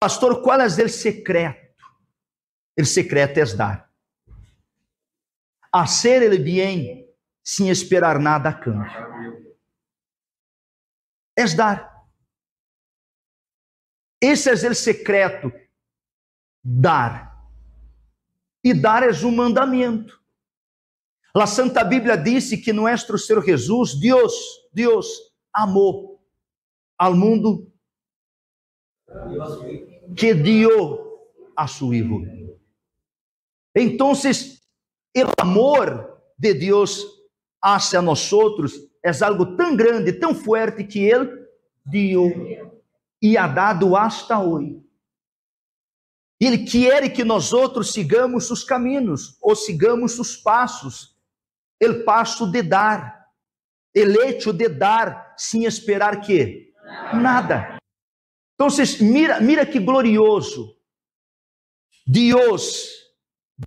Pastor, qual é o secreto? O secreto é dar. Hacer el bien sem esperar nada a cambio. É dar. Esse é o secreto. Dar. E dar é um mandamento. A Santa Bíblia disse que nosso Senhor Jesus, Deus, Deus amou ao mundo que dio a su hijo. Então, o amor de Deus hacia nosotros é algo tão grande, tão forte que ele deu e ha dado hasta hoje. Ele quer que nós outros sigamos os caminhos, ou sigamos os passos, o passo de dar, el hecho de dar, sem esperar que nada. Então, mira, mira que glorioso. Deus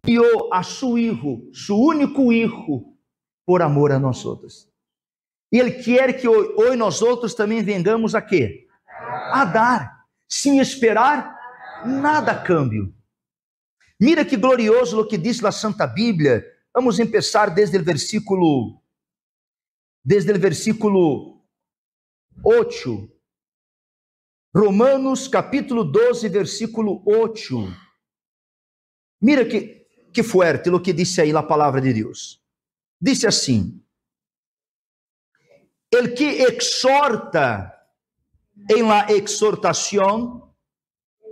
dio a su hijo, su único hijo, por amor a nós outros. E Ele quer que hoje nós outros também vengamos a quê? A dar, sem esperar nada a câmbio. Mira que glorioso o que diz a Santa Bíblia. Vamos começar desde o versículo desde o versículo 8 Romanos capítulo 12, versículo 8. Mira que, que fuerte o que disse aí a palavra de Deus. Disse assim: El que exorta em la exortação,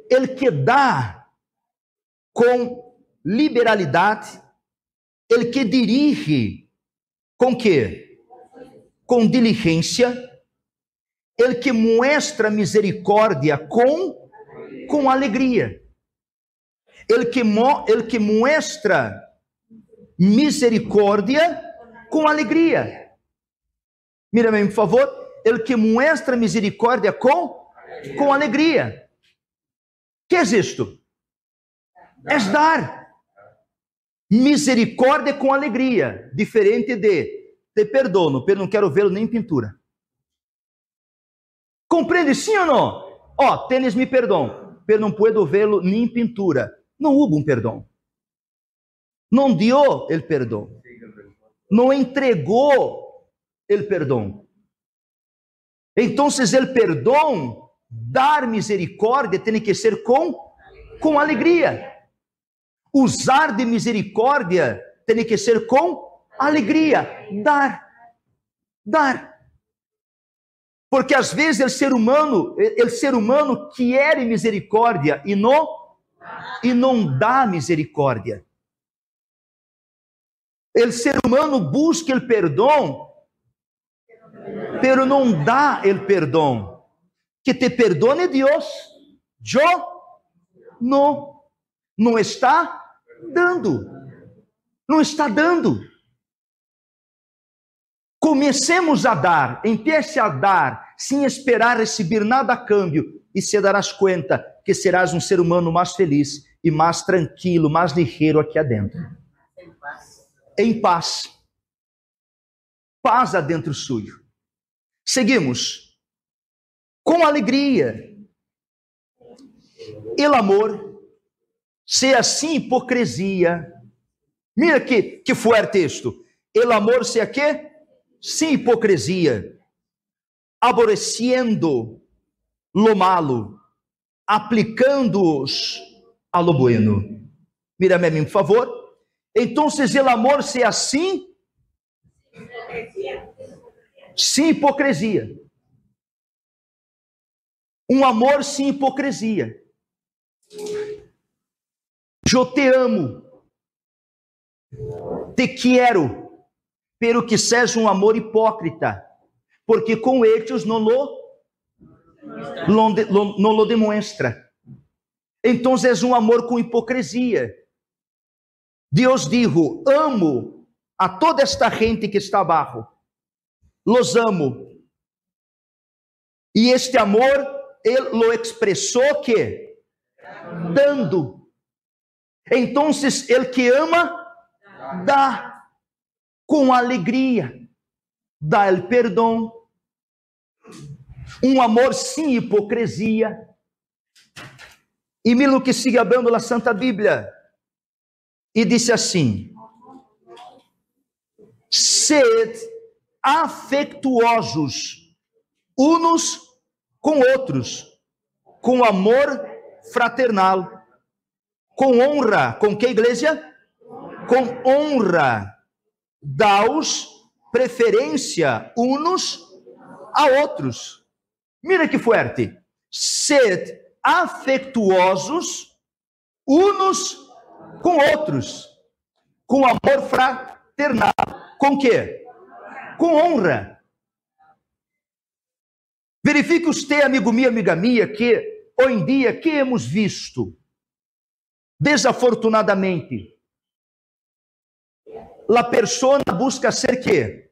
el que dá com liberalidade, el que dirige com que? Com diligência, ele que mostra misericórdia com, com alegria. Ele que, ele que mostra misericórdia com alegria. Mira-me, por favor. Ele que mostra misericórdia com, com alegria. que é isto? É dar. Misericórdia com alegria. Diferente de te perdono, pero não quero vê-lo nem em pintura. Compreende sim ou não? Ó, tênis me perdão, pero não puedo vê-lo nem em pintura. Não houve um perdão. Não deu o perdão. Não entregou o perdão. Então, o perdão, dar misericórdia, tem que ser com, com alegria. Usar de misericórdia tem que ser com alegria. Dar. Dar. Porque às vezes o ser humano, o ser humano quer misericórdia e não e não dá misericórdia. O ser humano busca o perdão, pero não dá o perdão. Que te perdone Deus. Eu não não está dando. Não está dando. Comecemos a dar, empiece a dar, sem esperar receber nada a câmbio, e se darás conta que serás um ser humano mais feliz e mais tranquilo, mais ligeiro aqui adentro. Em paz. Em paz. Paz adentro suyo. Seguimos. Com alegria. El amor, se assim hipocrisia. Mira que, que fuerte texto. El amor se a quê? Sem hipocrisia, aborrecendo lo malo, aplicando-os a lo bueno. Mira-me a mim, por favor. Então, o amor se assim, sem hipocrisia. Um amor sem hipocrisia. Eu te amo, te quero, pero que seja um amor hipócrita, porque com eles não lo, não, lo demonstra. Então é um amor com hipocrisia. Deus dijo: amo a toda esta gente que está abaixo, los amo. E este amor, ele lo expressou que dando. Então, ele que ama, dá com alegria, dá o perdão, um amor sem hipocrisia. E mira o que sigue abrindo a Santa Bíblia. E disse assim: Sed afetuosos uns com outros, com amor fraternal, com honra. Com que igreja? Com honra. Daos preferência uns a outros. Mira que forte. Sed afetuosos uns com outros, com amor fraternal. Com que? Com honra. Verifique você, amigo meu, amiga minha, que hoje em dia que hemos visto, desafortunadamente, a pessoa busca ser que?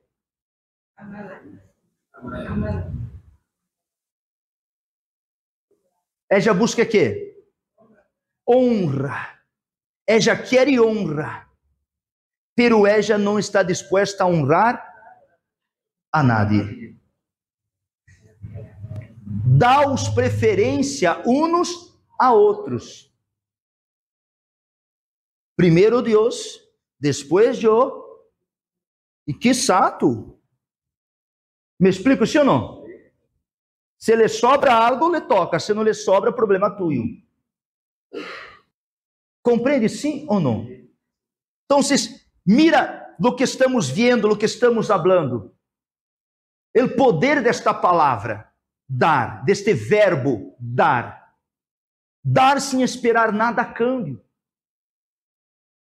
Ella busca que? Honra. Ella quer honra. Pero ella não está disposta a honrar a nadie. Dá-os preferência uns a outros. Primeiro Deus, depois eu, e que sato. Me explico sim ou não? Se lhe sobra algo, lhe toca. Se não lhe sobra, problema tuyo. Compreende sim ou não? Então, mira do que estamos vendo, do que estamos falando. O poder desta palavra, dar, deste verbo dar. Dar sem esperar nada a câmbio.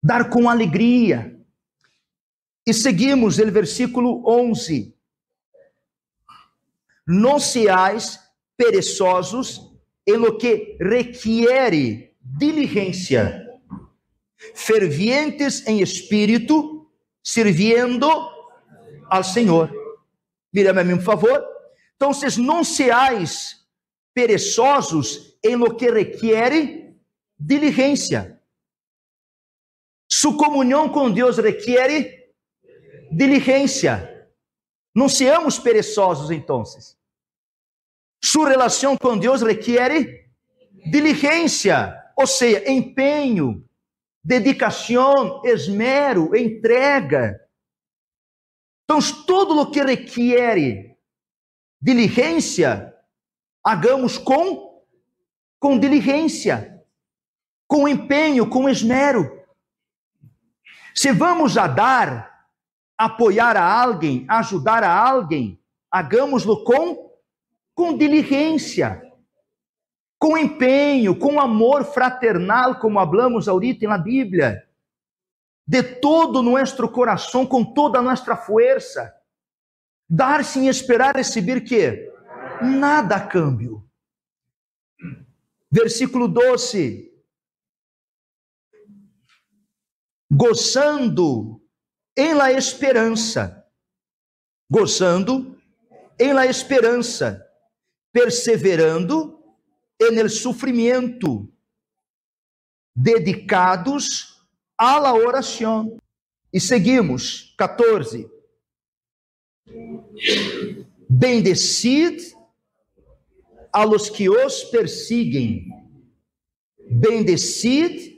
Dar com alegria. E seguimos o versículo 11 não seais perezosos em lo que requiere diligência, fervientes em espírito, servindo ao Senhor. Mira-me a mim, por favor. Então, vocês não seais perezosos em lo que requiere diligência. Sua comunhão com Deus requiere diligência. Não seamos perezosos, então. Sua relação com Deus requer diligência, ou seja, empenho, dedicação, esmero, entrega. Então, todo o que requer diligência, hagamos com com diligência, com empenho, com esmero. Se vamos a dar, apoiar a alguém, ajudar a alguém, hagamos-lo com com diligência, com empenho, com amor fraternal, como hablamos ahorita na Bíblia, de todo nosso coração, com toda a nossa força, dar sem esperar receber que nada a câmbio. Versículo 12. Gozando em la esperança, gozando em la esperança, perseverando en el sofrimento, dedicados à la oração. E seguimos, 14. Bendecid a los que os persiguen, bendecid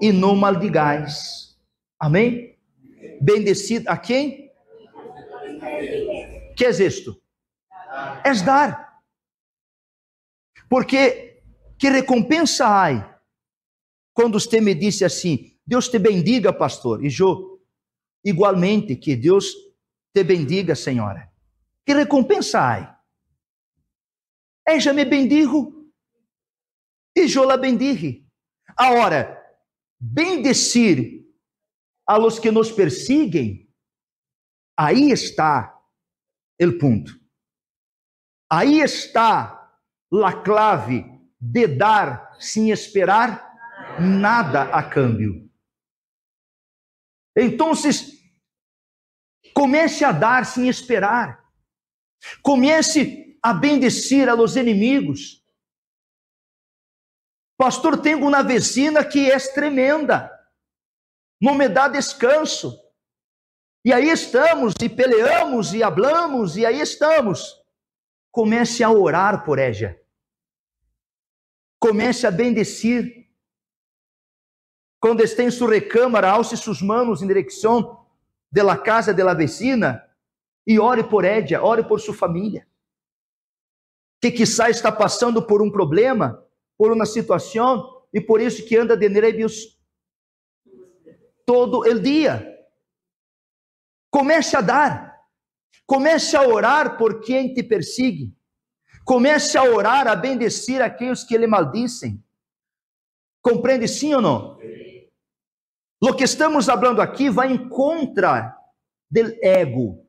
e não maldigais. Amém? Bendecid a quem? Que é isto? É dar. Porque que recompensa há quando você me disse assim: Deus te bendiga, pastor. E eu, igualmente, que Deus te bendiga, senhora. Que recompensa há? Ella me bendigo e eu la bendige. Agora, bendecir a los que nos persiguen, aí está o ponto. Aí está la clave de dar sem esperar nada a câmbio. Então, comece a dar sem esperar. Comece a bendecir a los inimigos. Pastor, tenho uma vecina que é tremenda. Não me dá descanso. E aí estamos, e peleamos, e hablamos, e aí estamos comece a orar por Égia. Comece a bendecir. Quando está em sua recâmara, alce suas mãos em direção de la casa de la vecina e ore por Édia, ore por sua família. Que quizá está passando por um problema, por uma situação, e por isso que anda de nervios todo o dia. Comece a dar. Comece a orar por quem te persegue. Comece a orar, a bendecir aqueles que lhe maldicem. Compreende sim ou não? Lo que estamos falando aqui vai em contra do ego.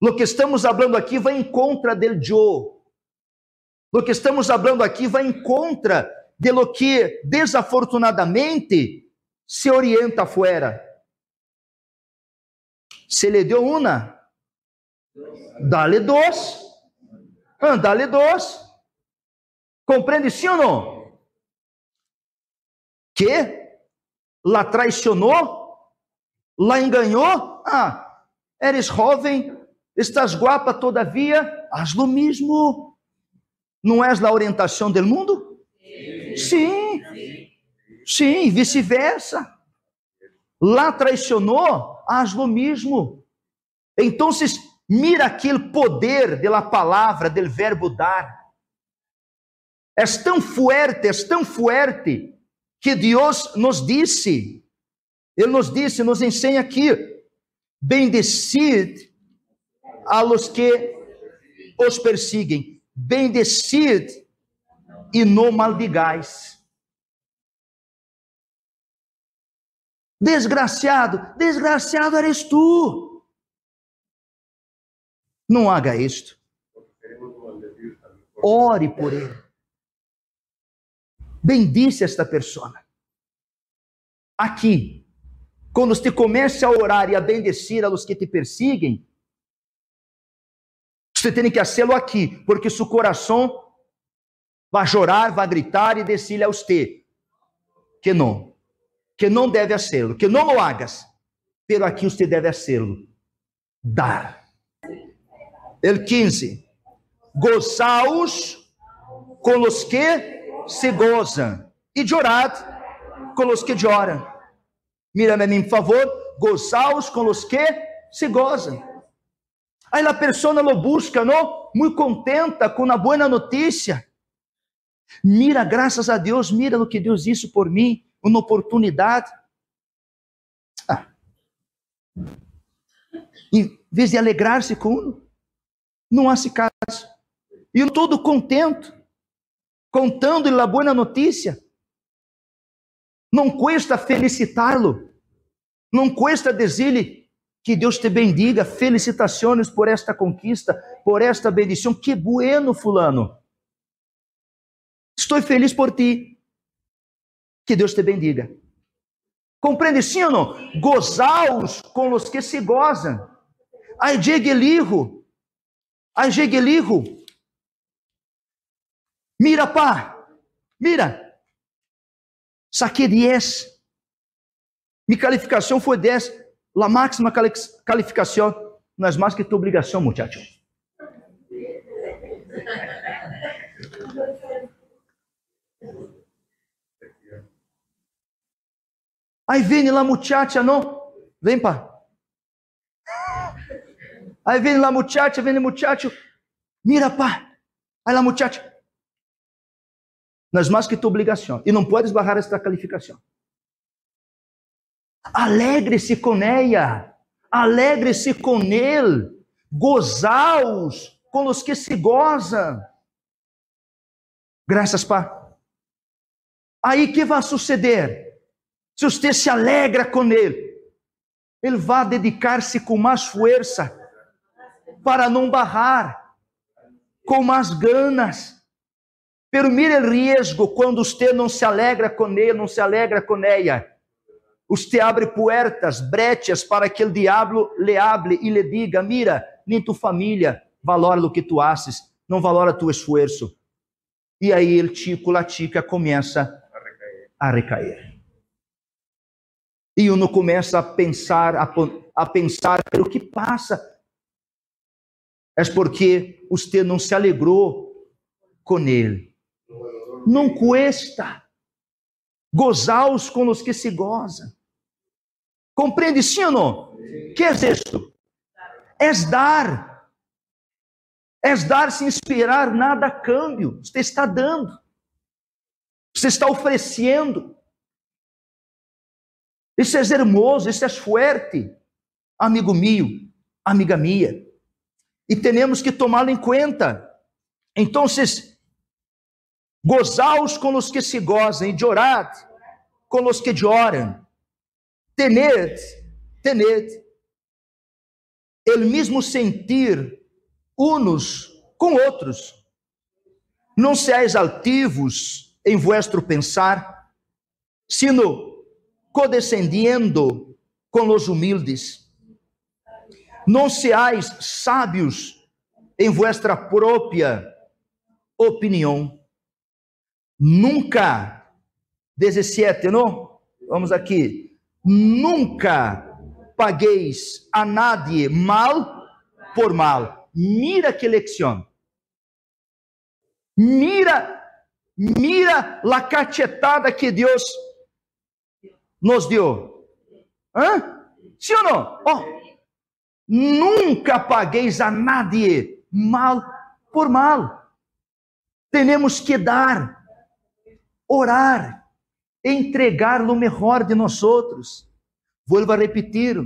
Lo que estamos falando aqui vai em contra del yo. Lo que estamos falando aqui vai em contra de lo que desafortunadamente se orienta afuera. Se lhe deu uma, dá-lhe dois. Ah, dá-lhe dois. Compreende sim ou não? Que? Lá traicionou? Lá enganou? Ah, eres jovem, estás guapa todavia, haz lo mesmo. Não és a orientação do mundo? Sim. Sim, vice-versa. Lá traicionou, haz lo mesmo. Então, mira aquele poder da palavra, do verbo dar. É tão forte, é tão forte, que Deus nos disse, Ele nos disse, nos ensina aqui, bendecid a los que os perseguem, bendecid e não maldigais. Desgraciado, desgraciado eres tu. Não haga isto. Ore por ele. Bendice esta pessoa. Aqui, quando você começa a orar e a bendecer a los que te perseguem, você tem que fazê-lo aqui, porque seu coração vai chorar, vai gritar e decir a você que não que não deve hacerlo, que não lo hagas, pero aqui você deve hacerlo, dar. El 15, gozaos com os que se gozam e chorad com os que choram. Mira-me a mim, por favor, gozaos com os que se gozam. Aí a pessoa lo busca, não? Muito contenta com a boa notícia. Mira, graças a Deus, mira no que Deus disse por mim uma oportunidade. Ah. Em vez de alegrar-se com um, não há se caso. E eu todo contento, contando-lhe a boa notícia. Não custa felicitá-lo. Não custa dizer-lhe que Deus te bendiga. Felicitações por esta conquista, por esta bendição. Que bueno, fulano. Estou feliz por ti. Que Deus te bendiga. Compreende sim ou não? Gozaos com os que se gozam. Ai jeguelijo. Ai jeguelijo. Mira, pá. Mira. Saquei 10. Minha qualificação foi 10. La máxima qualificação não é mais que tua obrigação, muchacho. Aí vem lá muchacha, não? Vem, pá. Aí vem lá muchacha, vem muchacho. Mira, pá. Aí lá muchacha. Não é mais que tua obrigação. E não podes barrar esta qualificação. Alegre-se com ela. Alegre-se com ele. Gozaos com os que se gozam. Graças, pá. Aí que vai suceder? Se você se alegra com ele, ele vai dedicar-se com mais força para não barrar, com mais ganas. Pero mire o risco quando você não se alegra com ele, não se alegra com ela. Você abre puertas, brechas para que o diabo le hable e lhe diga: Mira, nem tu família valora o que tu haces, não valora tu esforço. E aí ele tico, la tica começa a recair. E uno começa a pensar, a, a pensar pelo que passa. É porque você não se alegrou com ele. Não cuesta. Gozaos com os que se gozam. Compreende sim ou não? Que é isto? É dar. É dar sem esperar nada a câmbio. Você está dando. Você está oferecendo. Isso é hermoso, isso é forte, amigo meu, amiga minha. E temos que tomá-lo em conta. Então, gozaos com os que se gozam, e orad com os que oram. Tened, tened, el mesmo sentir unos com outros. Não seais altivos em vuestro pensar, sino codescendiendo com os humildes. Não seais sábios em vuestra própria opinião. Nunca, 17, não? Vamos aqui. Nunca pagueis a nadie mal por mal. Mira que lección. Mira, mira la cachetada que Deus nos deu. Hã? Sim ou não? Oh, nunca pagueis a nadie mal por mal. Temos que dar, orar, entregar o melhor de nós outros. Vou a repetir.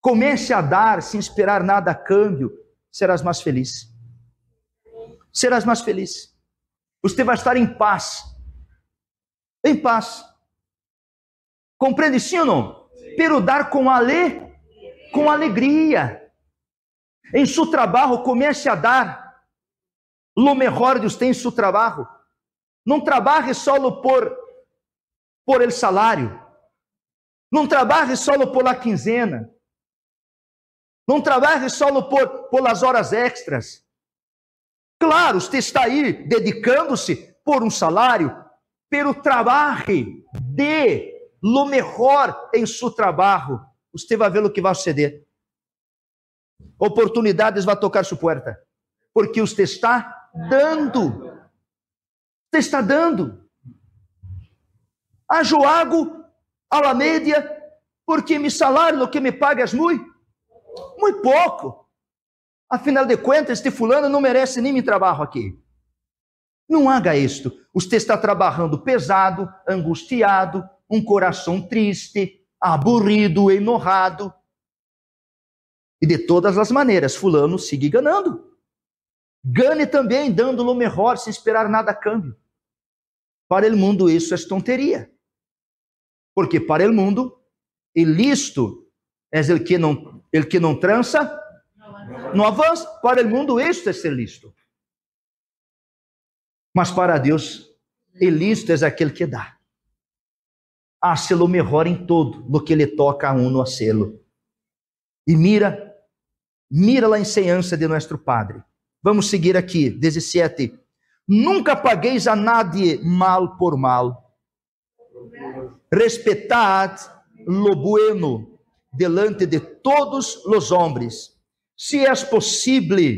Comece a dar sem esperar nada a câmbio, serás mais feliz. Serás mais feliz. Você vai estar em paz. Em paz. Compreende sim ou não? Pero dar com ale, com alegria. Em seu trabalho, comece a dar. Lo melhor de você em seu trabalho. Não trabalhe só por, por el salário. Não trabalhe só por la quinzena. Não trabalhe só por, por las horas extras. Claro, você está aí dedicando-se por um salário, pelo trabalho, de lo melhor em seu trabalho. Você vai ver o que vai suceder. Oportunidades vão tocar sua porta, porque você está dando. Você está dando. A Joago, a la média, porque me salário, o que me pagas muito muito pouco. Afinal de contas, este fulano não merece nem meu trabalho aqui. Não haga isto. Você está trabalhando pesado, angustiado, um coração triste, aburrido, enojado. E de todas as maneiras, fulano siga ganhando. Gane também, dando o melhor, sem esperar nada a câmbio. Para o mundo isso é tonteria. Porque para o mundo, ilícito é o que não que não trança, não avança. Para o mundo, isto é ser listo. Mas para Deus, listo é aquele que dá. Hace lo melhor em todo, no que ele toca a uno a selo. E mira, mira a enseñança de nosso Padre. Vamos seguir aqui, 17. Nunca pagueis a nadie mal por mal. Respetad lo bueno delante de todos os homens, se é possível,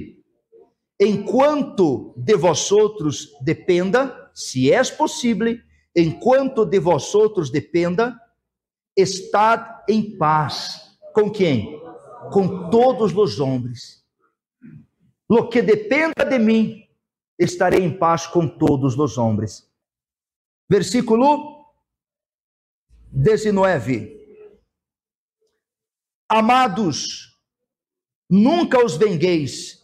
enquanto de vós outros dependa, se é possível, enquanto de vós outros dependa, estad em paz. Com quem? Com todos os homens. Lo que dependa de mim, estarei em paz com todos os homens. Versículo 19. Amados, nunca os vengueis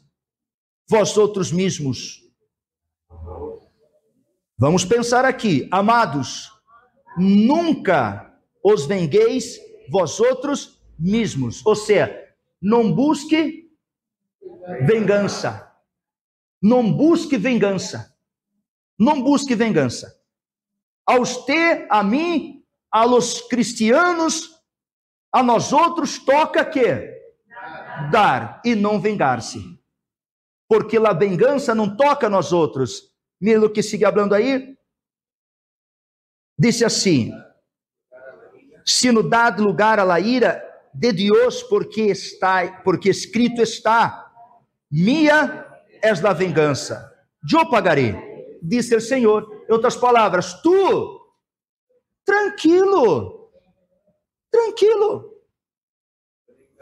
vós outros mesmos. Vamos pensar aqui, amados, nunca os vengueis vós outros mesmos. Ou seja, não busque vingança. Não busque vingança. Não busque vingança. Aos te, a mim, a los cristianos, a nós outros toca que dar e não vingar-se. Porque a vingança não toca a nós outros. Mira o que sigue falando aí. Disse assim: Se no dado lugar a la ira de Deus, porque está, porque escrito está: Minha és da vingança, eu pagarei. Disse o Senhor: Em outras palavras, tu, tranquilo, tranquilo,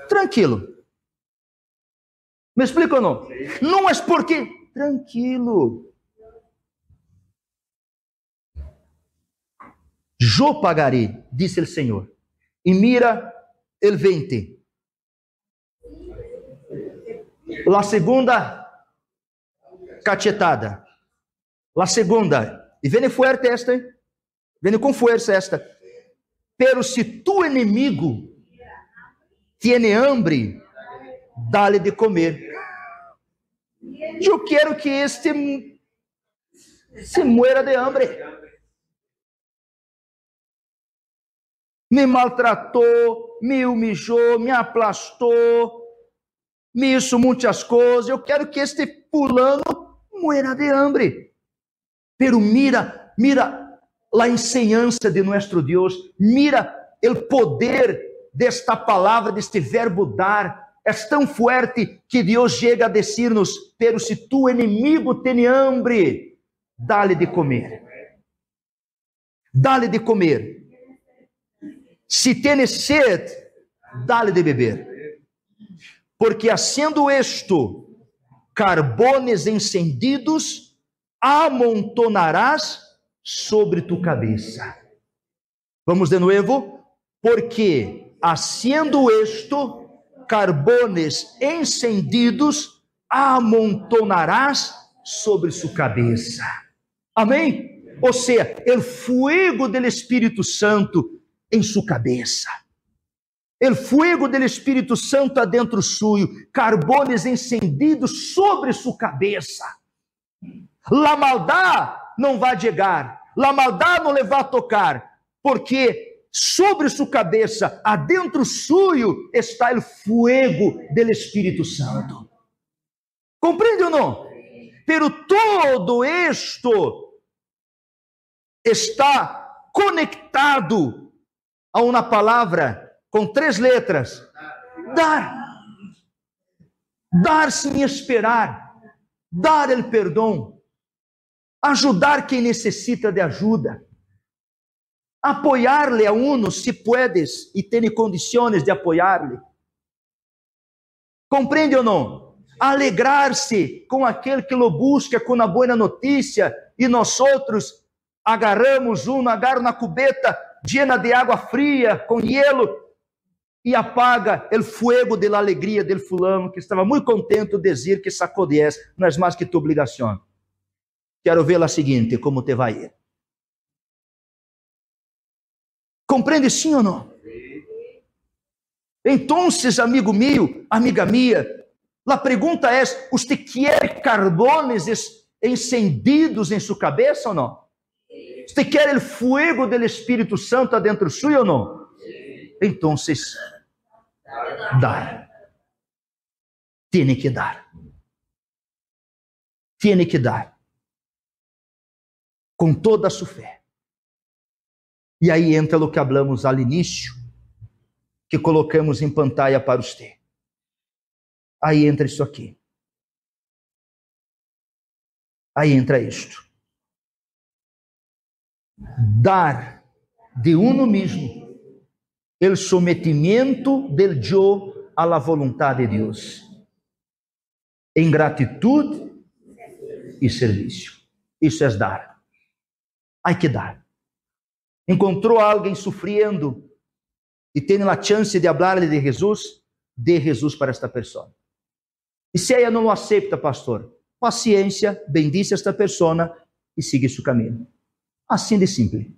tranquilo. Me explica ou não? Não é porque, tranquilo. Yo pagarei, disse o Senhor. E mira el 20. La segunda cachetada. La segunda. E vem fuerte esta, hein? Vem com força esta. Pero se tu inimigo tiene hambre, dá-lhe de comer. Eu quero que este se muera de hambre. Me maltratou, me humilhou, me aplastou, me hizo muitas coisas. Eu quero que este fulano muera de hambre. Pero mira, mira a enseñança de nosso Deus, mira o poder desta palavra, deste verbo dar. É tão forte que Deus chega a dizer-nos: Pero se tu inimigo tem hambre, dá-lhe de comer. Dá-lhe de comer. Se tem sede, dá-lhe de beber. Porque, sendo isto, carbones encendidos amontonarás sobre tu cabeça. Vamos de novo? Porque, haciendo esto, carbones encendidos amontonarás sobre sua cabeça. Amém? Ou seja, o fuego do Espírito Santo em sua cabeça. El fuego del Espírito Santo adentro suyo, carbones encendidos sobre sua cabeça. La maldade não vai chegar, la maldade não lhe vai tocar, porque sobre sua cabeça, adentro suyo, está o fuego del Espírito Santo. Compreende ou não? Pero todo isto está conectado a uma palavra com três letras: dar. Dar sem esperar. Dar o perdão. Ajudar quem necessita de ajuda. Apoiar-lhe a uno se puedes e tem condições de apoiar-lhe. Compreende ou não? Alegrar-se com aquele que lo busca com a boa notícia e nós outros agarramos um, agarro na cubeta llena de água fria, com hielo, e apaga o fuego de la alegria del fulano que estava muito contente de dizer que sacou 10 não é mais que tu obrigação. Quero ver a seguinte, como te vai. Compreende sim ou não? Então, amigo meu, amiga minha, a pergunta é: você quer carbones encendidos em sua cabeça ou não? Você quer o fuego do Espírito Santo dentro suyo ou não? Então, dar. Tiene que dar. Tiene que dar. Com toda a sua fé. E aí entra o que hablamos ao início, que colocamos em pantalla para você. Aí entra isso aqui. Aí entra isto. Dar de uno mesmo el sometimiento del yo a la voluntad de Dios, em gratitud e serviço. Isso é dar. Há que dar. Encontrou alguém sofrendo e tem a chance de falar de Jesus, dê Jesus para esta pessoa. E se ela não aceita, pastor, paciência, bendice esta pessoa e siga seu caminho. Assim de simples.